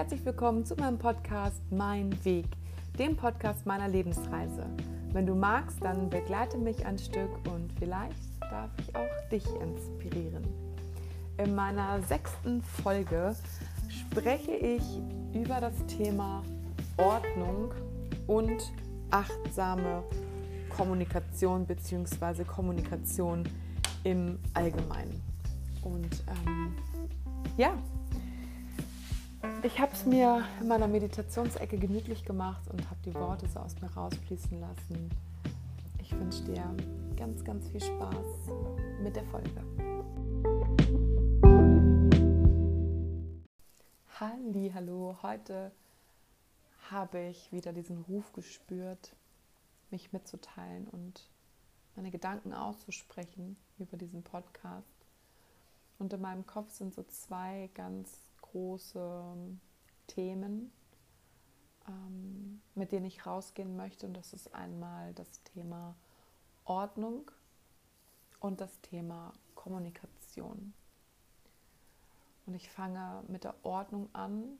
herzlich willkommen zu meinem Podcast Mein Weg, dem Podcast meiner Lebensreise. Wenn du magst, dann begleite mich ein Stück und vielleicht darf ich auch dich inspirieren. In meiner sechsten Folge spreche ich über das Thema Ordnung und achtsame Kommunikation bzw. Kommunikation im Allgemeinen. Und ähm, ja, ich habe es mir in meiner Meditationsecke gemütlich gemacht und habe die Worte so aus mir rausfließen lassen. Ich wünsche dir ganz, ganz viel Spaß mit der Folge. Halli, hallo. Heute habe ich wieder diesen Ruf gespürt, mich mitzuteilen und meine Gedanken auszusprechen über diesen Podcast. Und in meinem Kopf sind so zwei ganz große Themen, ähm, mit denen ich rausgehen möchte. Und das ist einmal das Thema Ordnung und das Thema Kommunikation. Und ich fange mit der Ordnung an.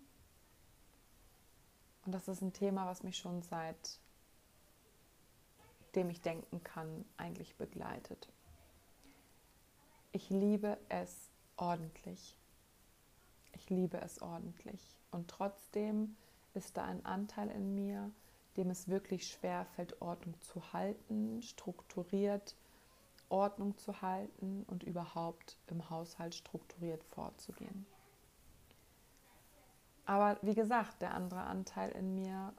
Und das ist ein Thema, was mich schon seit dem ich denken kann, eigentlich begleitet. Ich liebe es ordentlich. Liebe es ordentlich. Und trotzdem ist da ein Anteil in mir, dem es wirklich schwer fällt, Ordnung zu halten, strukturiert Ordnung zu halten und überhaupt im Haushalt strukturiert vorzugehen. Aber wie gesagt, der andere Anteil in mir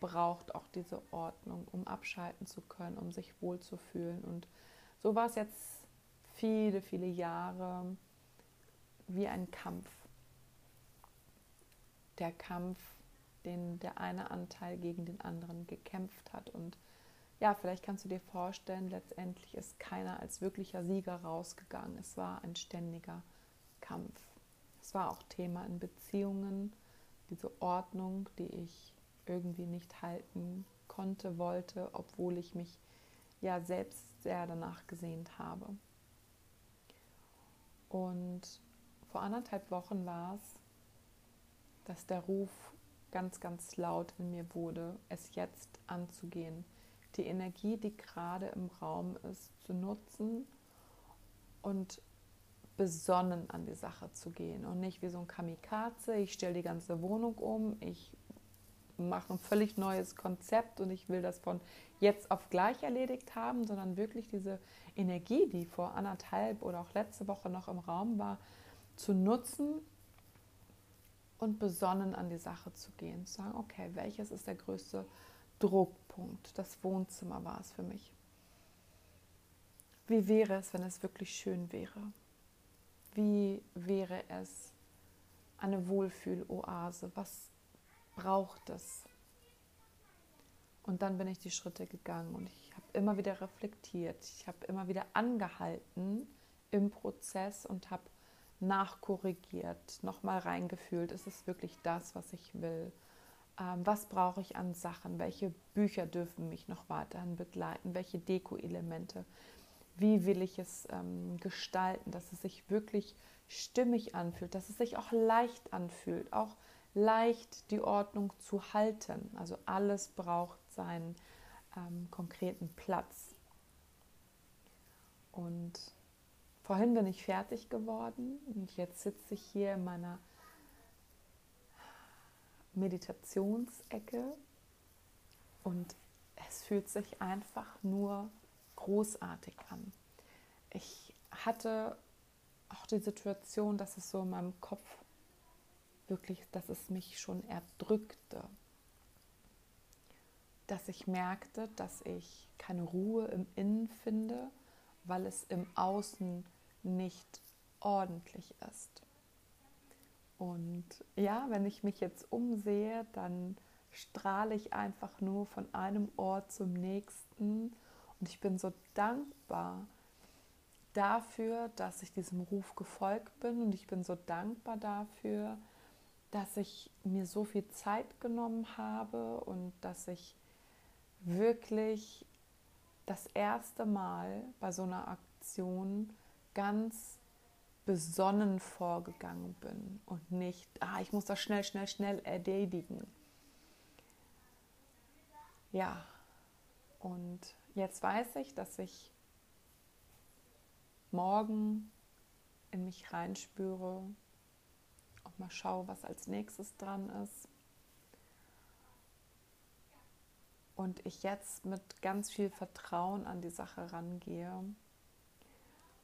braucht auch diese Ordnung, um abschalten zu können, um sich wohlzufühlen. Und so war es jetzt viele, viele Jahre wie ein Kampf der Kampf, den der eine Anteil gegen den anderen gekämpft hat. Und ja, vielleicht kannst du dir vorstellen, letztendlich ist keiner als wirklicher Sieger rausgegangen. Es war ein ständiger Kampf. Es war auch Thema in Beziehungen, diese Ordnung, die ich irgendwie nicht halten konnte, wollte, obwohl ich mich ja selbst sehr danach gesehnt habe. Und vor anderthalb Wochen war es, dass der Ruf ganz, ganz laut in mir wurde, es jetzt anzugehen. Die Energie, die gerade im Raum ist, zu nutzen und besonnen an die Sache zu gehen und nicht wie so ein Kamikaze, ich stelle die ganze Wohnung um, ich mache ein völlig neues Konzept und ich will das von jetzt auf gleich erledigt haben, sondern wirklich diese Energie, die vor anderthalb oder auch letzte Woche noch im Raum war, zu nutzen und besonnen an die Sache zu gehen. Zu sagen, okay, welches ist der größte Druckpunkt? Das Wohnzimmer war es für mich. Wie wäre es, wenn es wirklich schön wäre? Wie wäre es eine Wohlfühloase? Was braucht es? Und dann bin ich die Schritte gegangen und ich habe immer wieder reflektiert. Ich habe immer wieder angehalten im Prozess und habe nachkorrigiert, nochmal reingefühlt, ist es wirklich das, was ich will? Ähm, was brauche ich an Sachen? Welche Bücher dürfen mich noch weiterhin begleiten? Welche Deko-Elemente? Wie will ich es ähm, gestalten, dass es sich wirklich stimmig anfühlt, dass es sich auch leicht anfühlt, auch leicht die Ordnung zu halten. Also alles braucht seinen ähm, konkreten Platz. Und Vorhin bin ich fertig geworden und jetzt sitze ich hier in meiner Meditationsecke und es fühlt sich einfach nur großartig an. Ich hatte auch die Situation, dass es so in meinem Kopf wirklich, dass es mich schon erdrückte, dass ich merkte, dass ich keine Ruhe im Innen finde, weil es im Außen nicht ordentlich ist. Und ja, wenn ich mich jetzt umsehe, dann strahle ich einfach nur von einem Ort zum nächsten. Und ich bin so dankbar dafür, dass ich diesem Ruf gefolgt bin. Und ich bin so dankbar dafür, dass ich mir so viel Zeit genommen habe und dass ich wirklich das erste Mal bei so einer Aktion ganz besonnen vorgegangen bin und nicht, ah, ich muss das schnell, schnell, schnell erledigen. Ja, und jetzt weiß ich, dass ich morgen in mich reinspüre und mal schaue, was als nächstes dran ist. Und ich jetzt mit ganz viel Vertrauen an die Sache rangehe,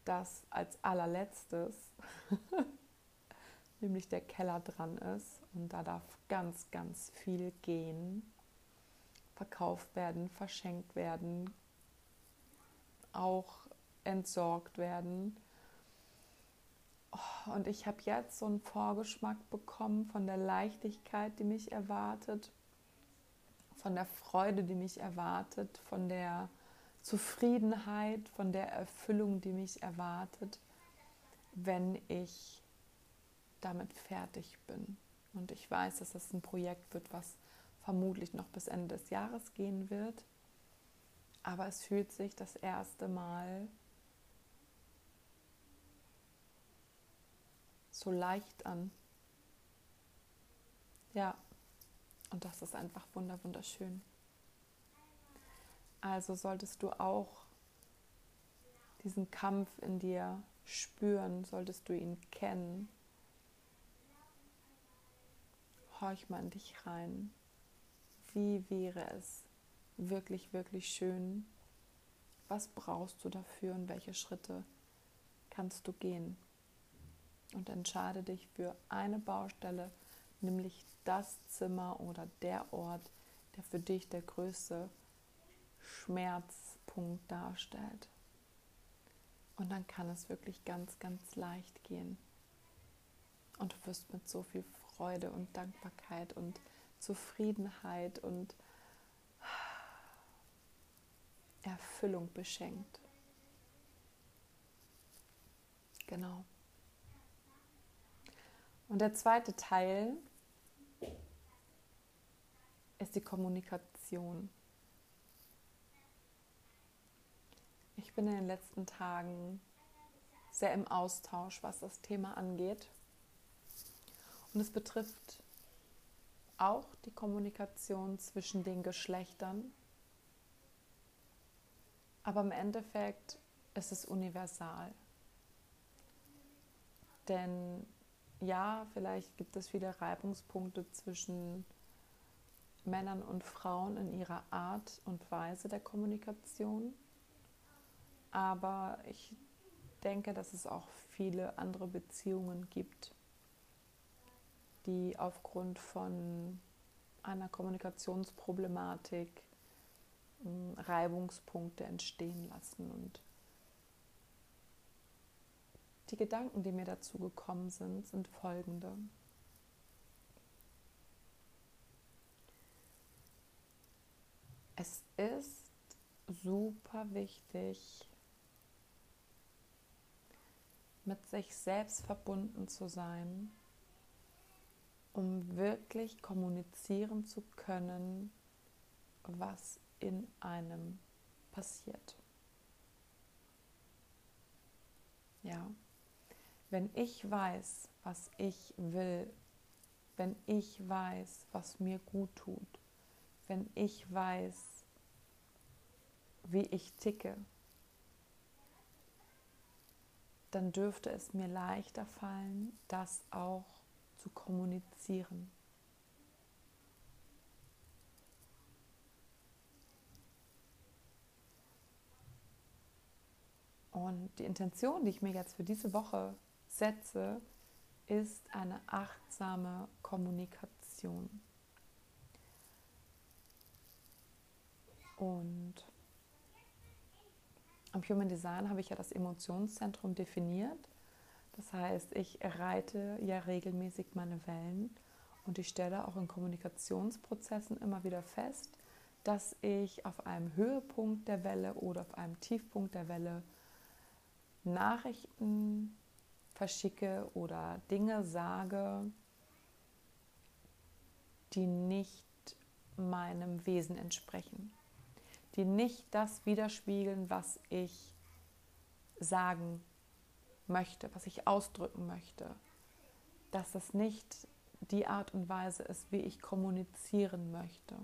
dass als allerletztes nämlich der Keller dran ist und da darf ganz, ganz viel gehen, verkauft werden, verschenkt werden, auch entsorgt werden. Oh, und ich habe jetzt so einen Vorgeschmack bekommen von der Leichtigkeit, die mich erwartet, von der Freude, die mich erwartet, von der Zufriedenheit, von der Erfüllung, die mich erwartet, wenn ich damit fertig bin. Und ich weiß, dass das ein Projekt wird, was vermutlich noch bis Ende des Jahres gehen wird. Aber es fühlt sich das erste Mal so leicht an. Ja, und das ist einfach wunderschön. Also solltest du auch diesen Kampf in dir spüren, solltest du ihn kennen. Horch mal in dich rein. Wie wäre es wirklich, wirklich schön? Was brauchst du dafür und welche Schritte kannst du gehen? Und entscheide dich für eine Baustelle, nämlich das Zimmer oder der Ort, der für dich der größte Schmerzpunkt darstellt. Und dann kann es wirklich ganz, ganz leicht gehen. Und du wirst mit so viel Freude und Dankbarkeit und Zufriedenheit und Erfüllung beschenkt. Genau. Und der zweite Teil ist die Kommunikation. Ich bin in den letzten Tagen sehr im Austausch, was das Thema angeht. Und es betrifft auch die Kommunikation zwischen den Geschlechtern. Aber im Endeffekt ist es universal. Denn ja, vielleicht gibt es viele Reibungspunkte zwischen Männern und Frauen in ihrer Art und Weise der Kommunikation. Aber ich denke, dass es auch viele andere Beziehungen gibt, die aufgrund von einer Kommunikationsproblematik hm, Reibungspunkte entstehen lassen. Und die Gedanken, die mir dazu gekommen sind, sind folgende. Es ist super wichtig, mit sich selbst verbunden zu sein, um wirklich kommunizieren zu können, was in einem passiert. Ja, wenn ich weiß, was ich will, wenn ich weiß, was mir gut tut, wenn ich weiß, wie ich ticke, dann dürfte es mir leichter fallen, das auch zu kommunizieren. Und die Intention, die ich mir jetzt für diese Woche setze, ist eine achtsame Kommunikation. Und am Human Design habe ich ja das Emotionszentrum definiert. Das heißt, ich reite ja regelmäßig meine Wellen und ich stelle auch in Kommunikationsprozessen immer wieder fest, dass ich auf einem Höhepunkt der Welle oder auf einem Tiefpunkt der Welle Nachrichten verschicke oder Dinge sage, die nicht meinem Wesen entsprechen die nicht das widerspiegeln, was ich sagen möchte, was ich ausdrücken möchte, dass das nicht die Art und Weise ist, wie ich kommunizieren möchte.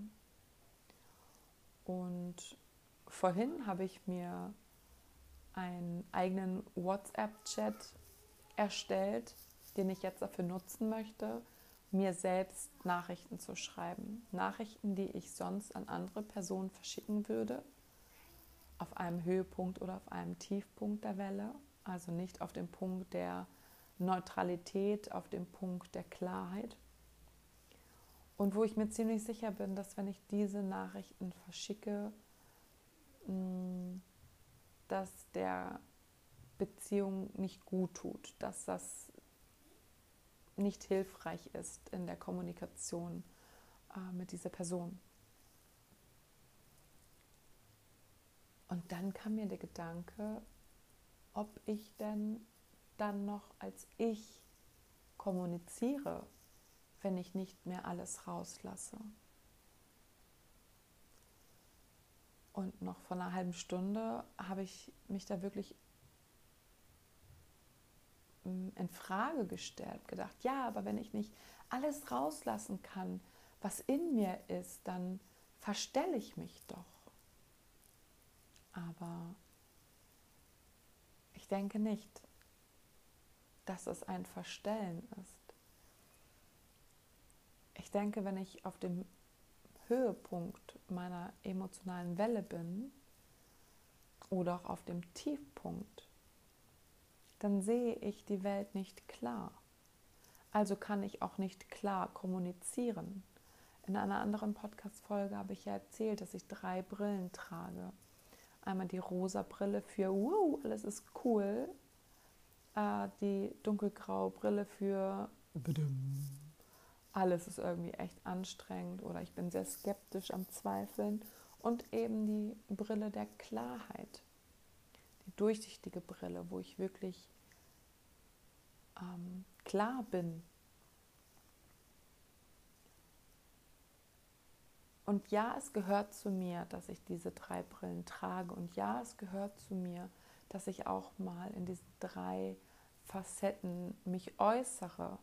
Und vorhin habe ich mir einen eigenen WhatsApp-Chat erstellt, den ich jetzt dafür nutzen möchte, mir selbst Nachrichten zu schreiben. Nachrichten, die ich sonst an andere Personen verschicken würde, auf einem Höhepunkt oder auf einem Tiefpunkt der Welle, also nicht auf dem Punkt der Neutralität, auf dem Punkt der Klarheit. Und wo ich mir ziemlich sicher bin, dass wenn ich diese Nachrichten verschicke, mm, dass der Beziehung nicht gut tut, dass das nicht hilfreich ist in der Kommunikation äh, mit dieser Person. Und dann kam mir der Gedanke, ob ich denn dann noch als ich kommuniziere, wenn ich nicht mehr alles rauslasse. Und noch vor einer halben Stunde habe ich mich da wirklich in Frage gestellt, gedacht, ja, aber wenn ich nicht alles rauslassen kann, was in mir ist, dann verstelle ich mich doch. Aber ich denke nicht, dass es ein Verstellen ist. Ich denke, wenn ich auf dem Höhepunkt meiner emotionalen Welle bin oder auch auf dem Tiefpunkt, dann sehe ich die Welt nicht klar. Also kann ich auch nicht klar kommunizieren. In einer anderen Podcast-Folge habe ich ja erzählt, dass ich drei Brillen trage. Einmal die rosa Brille für, wow, alles ist cool. Äh, die dunkelgraue Brille für, alles ist irgendwie echt anstrengend oder ich bin sehr skeptisch am Zweifeln. Und eben die Brille der Klarheit, durchsichtige Brille, wo ich wirklich ähm, klar bin. Und ja, es gehört zu mir, dass ich diese drei Brillen trage. Und ja, es gehört zu mir, dass ich auch mal in diesen drei Facetten mich äußere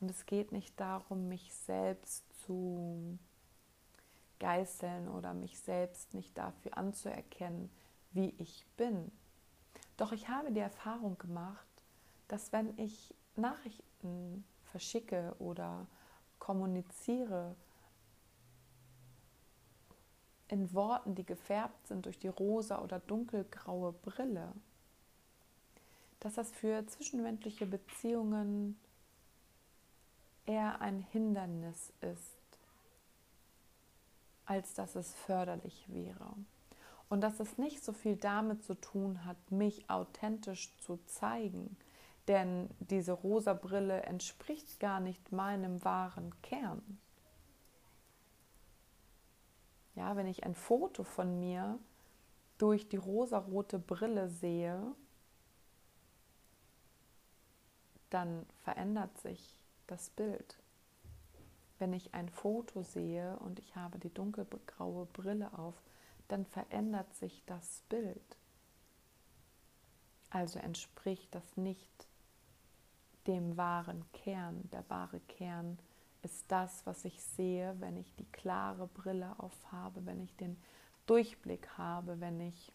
und es geht nicht darum, mich selbst zu geißeln oder mich selbst nicht dafür anzuerkennen, wie ich bin. Doch ich habe die Erfahrung gemacht, dass wenn ich Nachrichten verschicke oder kommuniziere in Worten, die gefärbt sind durch die rosa oder dunkelgraue Brille, dass das für zwischenmenschliche Beziehungen eher ein Hindernis ist, als dass es förderlich wäre. Und dass es nicht so viel damit zu tun hat, mich authentisch zu zeigen, denn diese rosa Brille entspricht gar nicht meinem wahren Kern. Ja, wenn ich ein Foto von mir durch die rosarote Brille sehe, dann verändert sich das Bild. Wenn ich ein Foto sehe und ich habe die dunkelgraue Brille auf, dann verändert sich das Bild. Also entspricht das nicht dem wahren Kern. Der wahre Kern ist das, was ich sehe, wenn ich die klare Brille aufhabe, wenn ich den Durchblick habe, wenn ich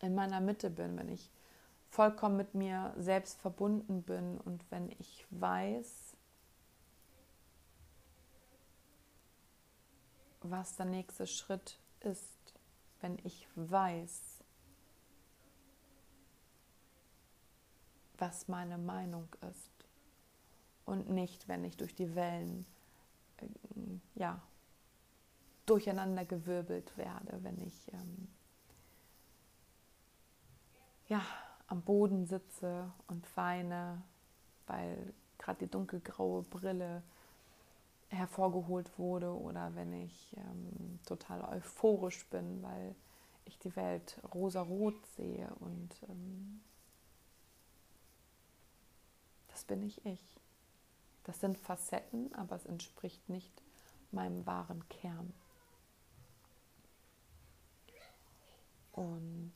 in meiner Mitte bin, wenn ich vollkommen mit mir selbst verbunden bin und wenn ich weiß, was der nächste Schritt ist, wenn ich weiß, was meine Meinung ist. Und nicht, wenn ich durch die Wellen äh, ja, durcheinandergewirbelt werde, wenn ich ähm, ja, am Boden sitze und weine, weil gerade die dunkelgraue Brille hervorgeholt wurde oder wenn ich ähm, total euphorisch bin, weil ich die Welt rosarot sehe und ähm, das bin ich ich. Das sind Facetten, aber es entspricht nicht meinem wahren Kern. Und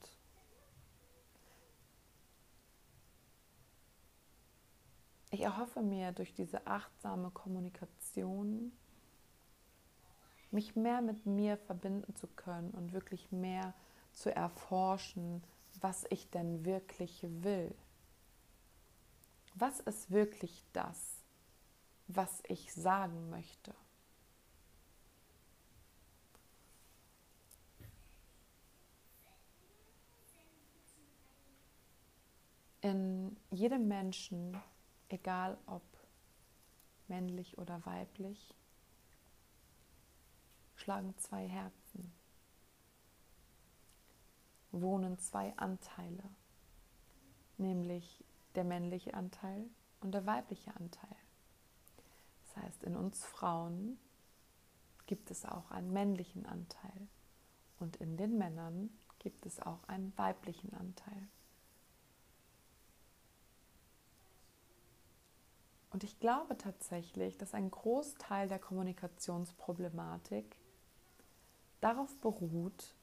ich erhoffe mir durch diese achtsame Kommunikation, mich mehr mit mir verbinden zu können und wirklich mehr zu erforschen, was ich denn wirklich will. Was ist wirklich das, was ich sagen möchte? In jedem Menschen, egal ob männlich oder weiblich, schlagen zwei Herzen, wohnen zwei Anteile, nämlich der männliche Anteil und der weibliche Anteil. Das heißt, in uns Frauen gibt es auch einen männlichen Anteil und in den Männern gibt es auch einen weiblichen Anteil. Und ich glaube tatsächlich, dass ein Großteil der Kommunikationsproblematik darauf beruht,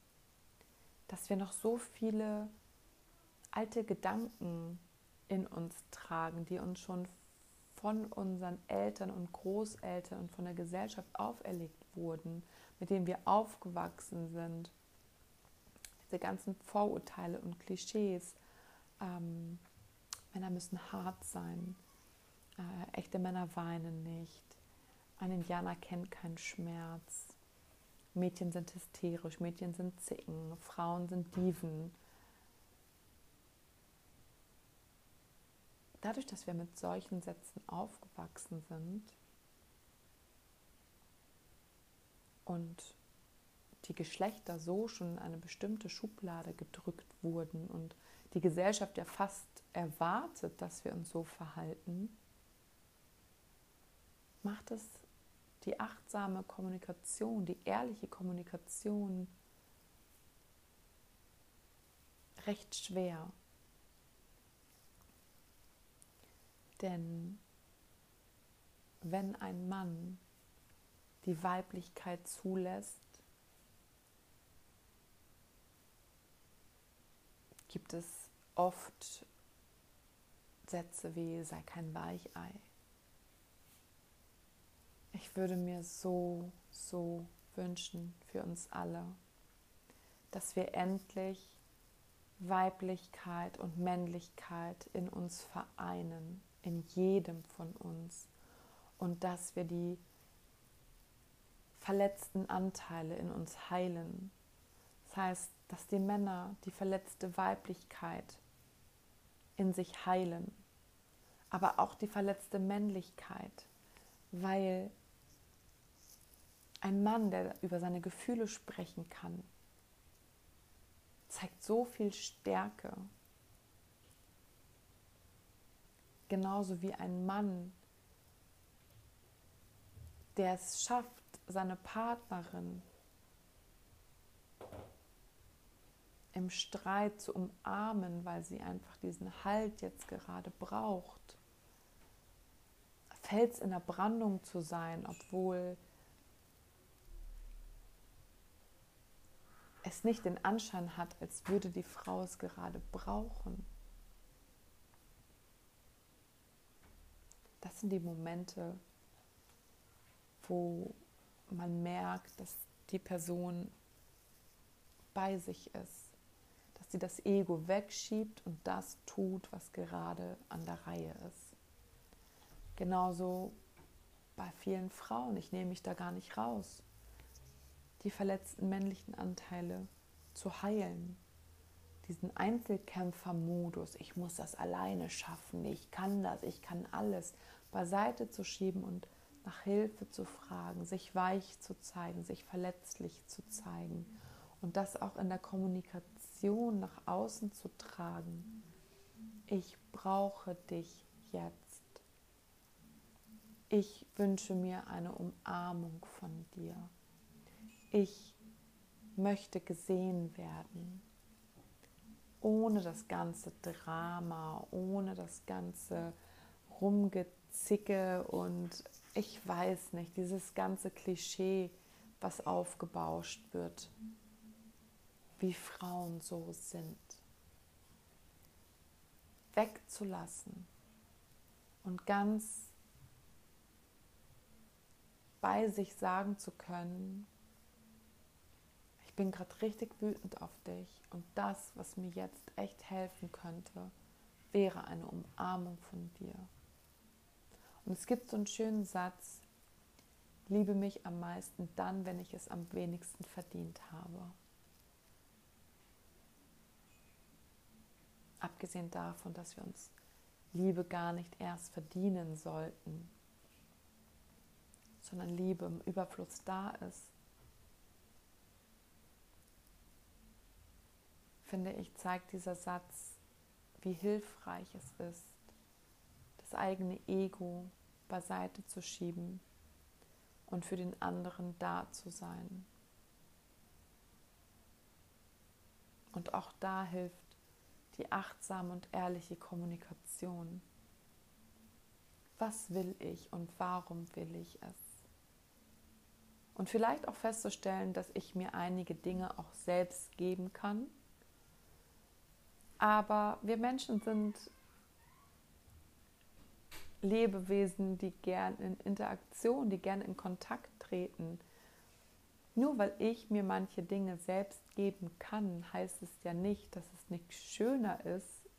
dass wir noch so viele alte Gedanken in uns tragen, die uns schon von unseren Eltern und Großeltern und von der Gesellschaft auferlegt wurden, mit denen wir aufgewachsen sind. Diese ganzen Vorurteile und Klischees. Ähm, Männer müssen hart sein. Äh, echte Männer weinen nicht. Ein Indianer kennt keinen Schmerz. Mädchen sind hysterisch, Mädchen sind Zicken, Frauen sind Diven. Dadurch, dass wir mit solchen Sätzen aufgewachsen sind und die Geschlechter so schon in eine bestimmte Schublade gedrückt wurden und die Gesellschaft ja fast erwartet, dass wir uns so verhalten, macht es die achtsame Kommunikation, die ehrliche Kommunikation recht schwer. Denn wenn ein Mann die Weiblichkeit zulässt, gibt es oft Sätze wie sei kein Weichei ich würde mir so, so wünschen für uns alle, dass wir endlich Weiblichkeit und Männlichkeit in uns vereinen, in jedem von uns und dass wir die verletzten Anteile in uns heilen. Das heißt, dass die Männer die verletzte Weiblichkeit in sich heilen, aber auch die verletzte Männlichkeit, weil ein Mann, der über seine Gefühle sprechen kann, zeigt so viel Stärke. Genauso wie ein Mann, der es schafft, seine Partnerin im Streit zu umarmen, weil sie einfach diesen Halt jetzt gerade braucht. Fels in der Brandung zu sein, obwohl es nicht den Anschein hat, als würde die Frau es gerade brauchen. Das sind die Momente, wo man merkt, dass die Person bei sich ist, dass sie das Ego wegschiebt und das tut, was gerade an der Reihe ist. Genauso bei vielen Frauen, ich nehme mich da gar nicht raus die verletzten männlichen Anteile zu heilen. Diesen Einzelkämpfermodus, ich muss das alleine schaffen, ich kann das, ich kann alles, beiseite zu schieben und nach Hilfe zu fragen, sich weich zu zeigen, sich verletzlich zu zeigen und das auch in der Kommunikation nach außen zu tragen. Ich brauche dich jetzt. Ich wünsche mir eine Umarmung von dir ich möchte gesehen werden, ohne das ganze Drama, ohne das ganze Rumgezicke und ich weiß nicht, dieses ganze Klischee, was aufgebauscht wird, wie Frauen so sind, wegzulassen und ganz bei sich sagen zu können, bin gerade richtig wütend auf dich und das, was mir jetzt echt helfen könnte, wäre eine Umarmung von dir. Und es gibt so einen schönen Satz, liebe mich am meisten dann, wenn ich es am wenigsten verdient habe. Abgesehen davon, dass wir uns Liebe gar nicht erst verdienen sollten, sondern Liebe im Überfluss da ist, finde ich, zeigt dieser Satz, wie hilfreich es ist, das eigene Ego beiseite zu schieben und für den anderen da zu sein. Und auch da hilft die achtsame und ehrliche Kommunikation. Was will ich und warum will ich es? Und vielleicht auch festzustellen, dass ich mir einige Dinge auch selbst geben kann. Aber wir Menschen sind Lebewesen, die gern in Interaktion, die gern in Kontakt treten. Nur weil ich mir manche Dinge selbst geben kann, heißt es ja nicht, dass es nicht schöner ist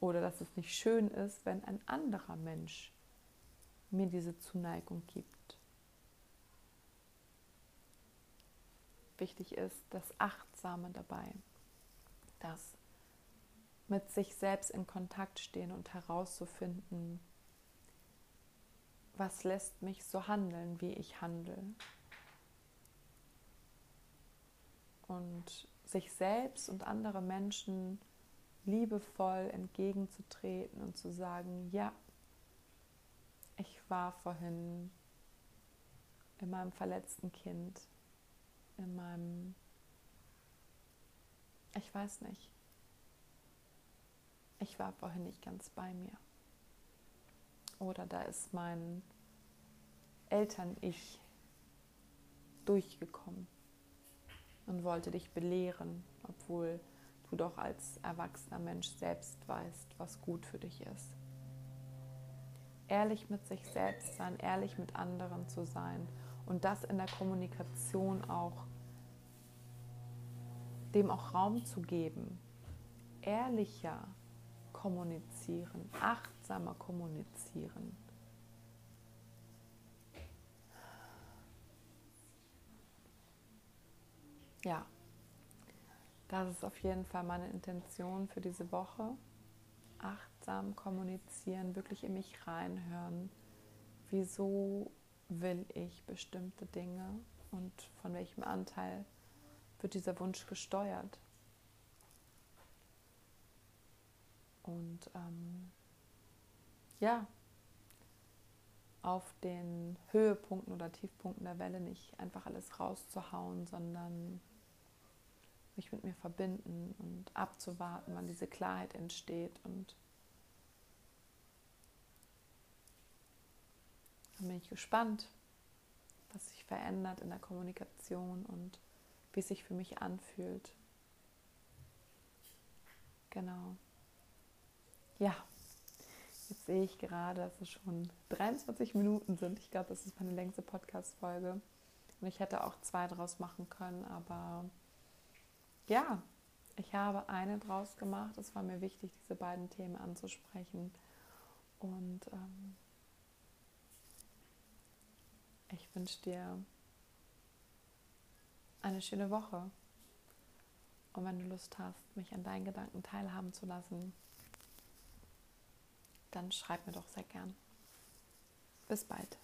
oder dass es nicht schön ist, wenn ein anderer Mensch mir diese Zuneigung gibt. wichtig ist, das Achtsame dabei, das mit sich selbst in Kontakt stehen und herauszufinden, was lässt mich so handeln, wie ich handle. Und sich selbst und andere Menschen liebevoll entgegenzutreten und zu sagen, ja, ich war vorhin in meinem verletzten Kind in meinem, ich weiß nicht, ich war vorhin nicht ganz bei mir. Oder da ist mein Eltern-Ich durchgekommen und wollte dich belehren, obwohl du doch als erwachsener Mensch selbst weißt, was gut für dich ist. Ehrlich mit sich selbst sein, ehrlich mit anderen zu sein und das in der Kommunikation auch dem auch Raum zu geben, ehrlicher kommunizieren, achtsamer kommunizieren. Ja, das ist auf jeden Fall meine Intention für diese Woche. Achtsam kommunizieren, wirklich in mich reinhören. Wieso will ich bestimmte Dinge und von welchem Anteil wird dieser Wunsch gesteuert. Und ähm, ja, auf den Höhepunkten oder Tiefpunkten der Welle nicht einfach alles rauszuhauen, sondern mich mit mir verbinden und abzuwarten, wann diese Klarheit entsteht. Und dann bin ich gespannt, was sich verändert in der Kommunikation und wie es sich für mich anfühlt. Genau. Ja, jetzt sehe ich gerade, dass es schon 23 Minuten sind. Ich glaube, das ist meine längste Podcast-Folge. Und ich hätte auch zwei draus machen können, aber ja, ich habe eine draus gemacht. Es war mir wichtig, diese beiden Themen anzusprechen. Und ähm, ich wünsche dir eine schöne Woche. Und wenn du Lust hast, mich an deinen Gedanken teilhaben zu lassen, dann schreib mir doch sehr gern. Bis bald.